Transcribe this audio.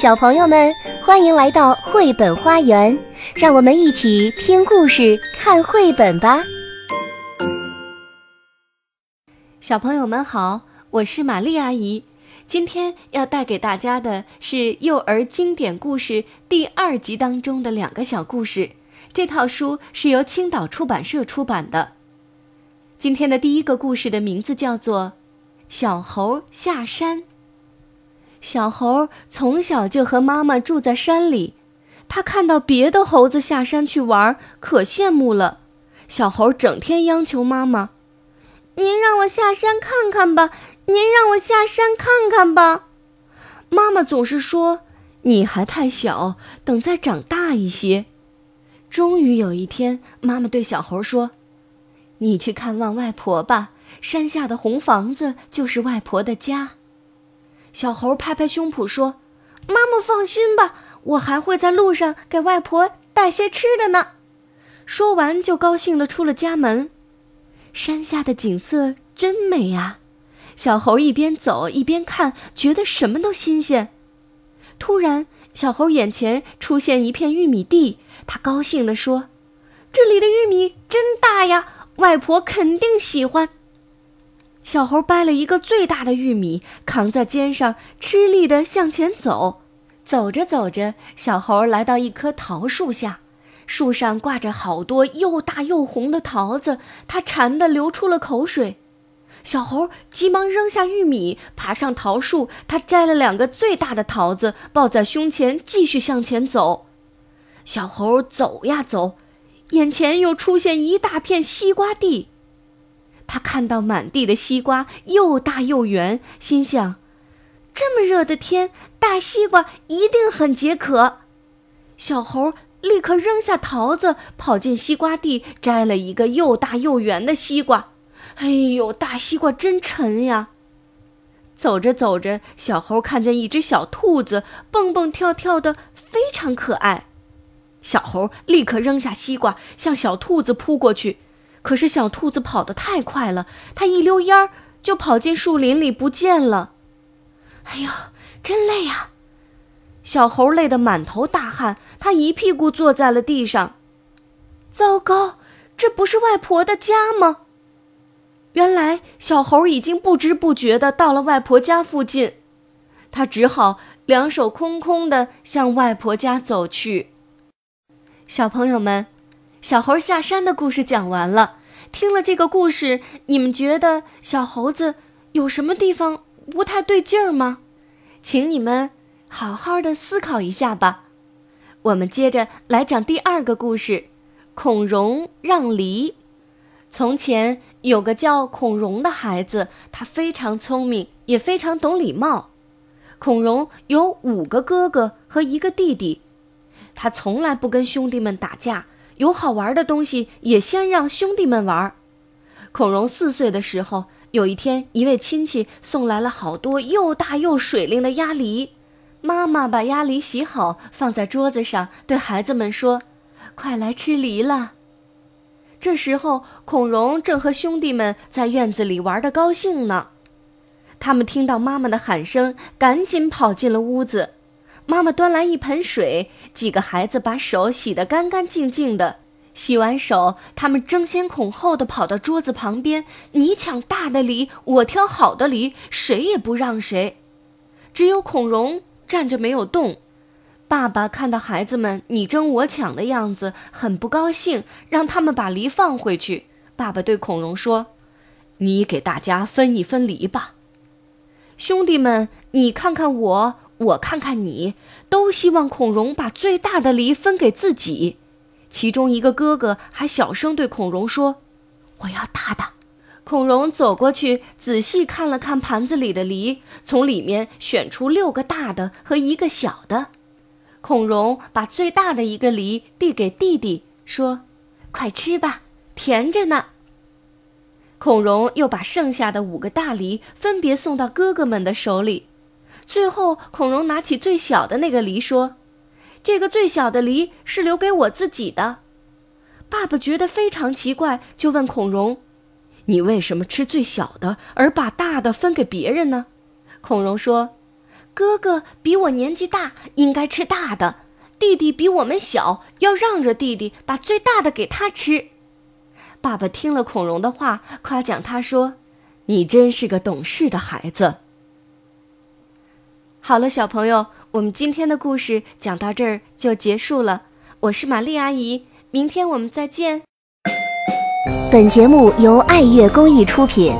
小朋友们，欢迎来到绘本花园，让我们一起听故事、看绘本吧。小朋友们好，我是玛丽阿姨，今天要带给大家的是幼儿经典故事第二集当中的两个小故事。这套书是由青岛出版社出版的。今天的第一个故事的名字叫做《小猴下山》。小猴从小就和妈妈住在山里，他看到别的猴子下山去玩，可羡慕了。小猴整天央求妈妈：“您让我下山看看吧，您让我下山看看吧。”妈妈总是说：“你还太小，等再长大一些。”终于有一天，妈妈对小猴说：“你去看望外婆吧，山下的红房子就是外婆的家。”小猴拍拍胸脯说：“妈妈放心吧，我还会在路上给外婆带些吃的呢。”说完就高兴地出了家门。山下的景色真美啊！小猴一边走一边看，觉得什么都新鲜。突然，小猴眼前出现一片玉米地，他高兴地说：“这里的玉米真大呀，外婆肯定喜欢。”小猴掰了一个最大的玉米，扛在肩上，吃力地向前走。走着走着，小猴来到一棵桃树下，树上挂着好多又大又红的桃子，它馋得流出了口水。小猴急忙扔下玉米，爬上桃树，他摘了两个最大的桃子，抱在胸前，继续向前走。小猴走呀走，眼前又出现一大片西瓜地。他看到满地的西瓜，又大又圆，心想：这么热的天，大西瓜一定很解渴。小猴立刻扔下桃子，跑进西瓜地，摘了一个又大又圆的西瓜。哎呦，大西瓜真沉呀！走着走着，小猴看见一只小兔子蹦蹦跳跳的，非常可爱。小猴立刻扔下西瓜，向小兔子扑过去。可是小兔子跑得太快了，它一溜烟儿就跑进树林里不见了。哎呦，真累呀！小猴累得满头大汗，他一屁股坐在了地上。糟糕，这不是外婆的家吗？原来小猴已经不知不觉地到了外婆家附近，他只好两手空空地向外婆家走去。小朋友们。小猴下山的故事讲完了。听了这个故事，你们觉得小猴子有什么地方不太对劲儿吗？请你们好好的思考一下吧。我们接着来讲第二个故事：孔融让梨。从前有个叫孔融的孩子，他非常聪明，也非常懂礼貌。孔融有五个哥哥和一个弟弟，他从来不跟兄弟们打架。有好玩的东西，也先让兄弟们玩。孔融四岁的时候，有一天，一位亲戚送来了好多又大又水灵的鸭梨。妈妈把鸭梨洗好，放在桌子上，对孩子们说：“快来吃梨了。”这时候，孔融正和兄弟们在院子里玩得高兴呢。他们听到妈妈的喊声，赶紧跑进了屋子。妈妈端来一盆水，几个孩子把手洗得干干净净的。洗完手，他们争先恐后地跑到桌子旁边，你抢大的梨，我挑好的梨，谁也不让谁。只有孔融站着没有动。爸爸看到孩子们你争我抢的样子，很不高兴，让他们把梨放回去。爸爸对孔融说：“你给大家分一分梨吧。”兄弟们，你看看我。我看看你，都希望孔融把最大的梨分给自己。其中一个哥哥还小声对孔融说：“我要大的。”孔融走过去，仔细看了看盘子里的梨，从里面选出六个大的和一个小的。孔融把最大的一个梨递给弟弟，说：“快吃吧，甜着呢。”孔融又把剩下的五个大梨分别送到哥哥们的手里。最后，孔融拿起最小的那个梨，说：“这个最小的梨是留给我自己的。”爸爸觉得非常奇怪，就问孔融：“你为什么吃最小的，而把大的分给别人呢？”孔融说：“哥哥比我年纪大，应该吃大的；弟弟比我们小，要让着弟弟，把最大的给他吃。”爸爸听了孔融的话，夸奖他说：“你真是个懂事的孩子。”好了，小朋友，我们今天的故事讲到这儿就结束了。我是玛丽阿姨，明天我们再见。本节目由爱乐公益出品。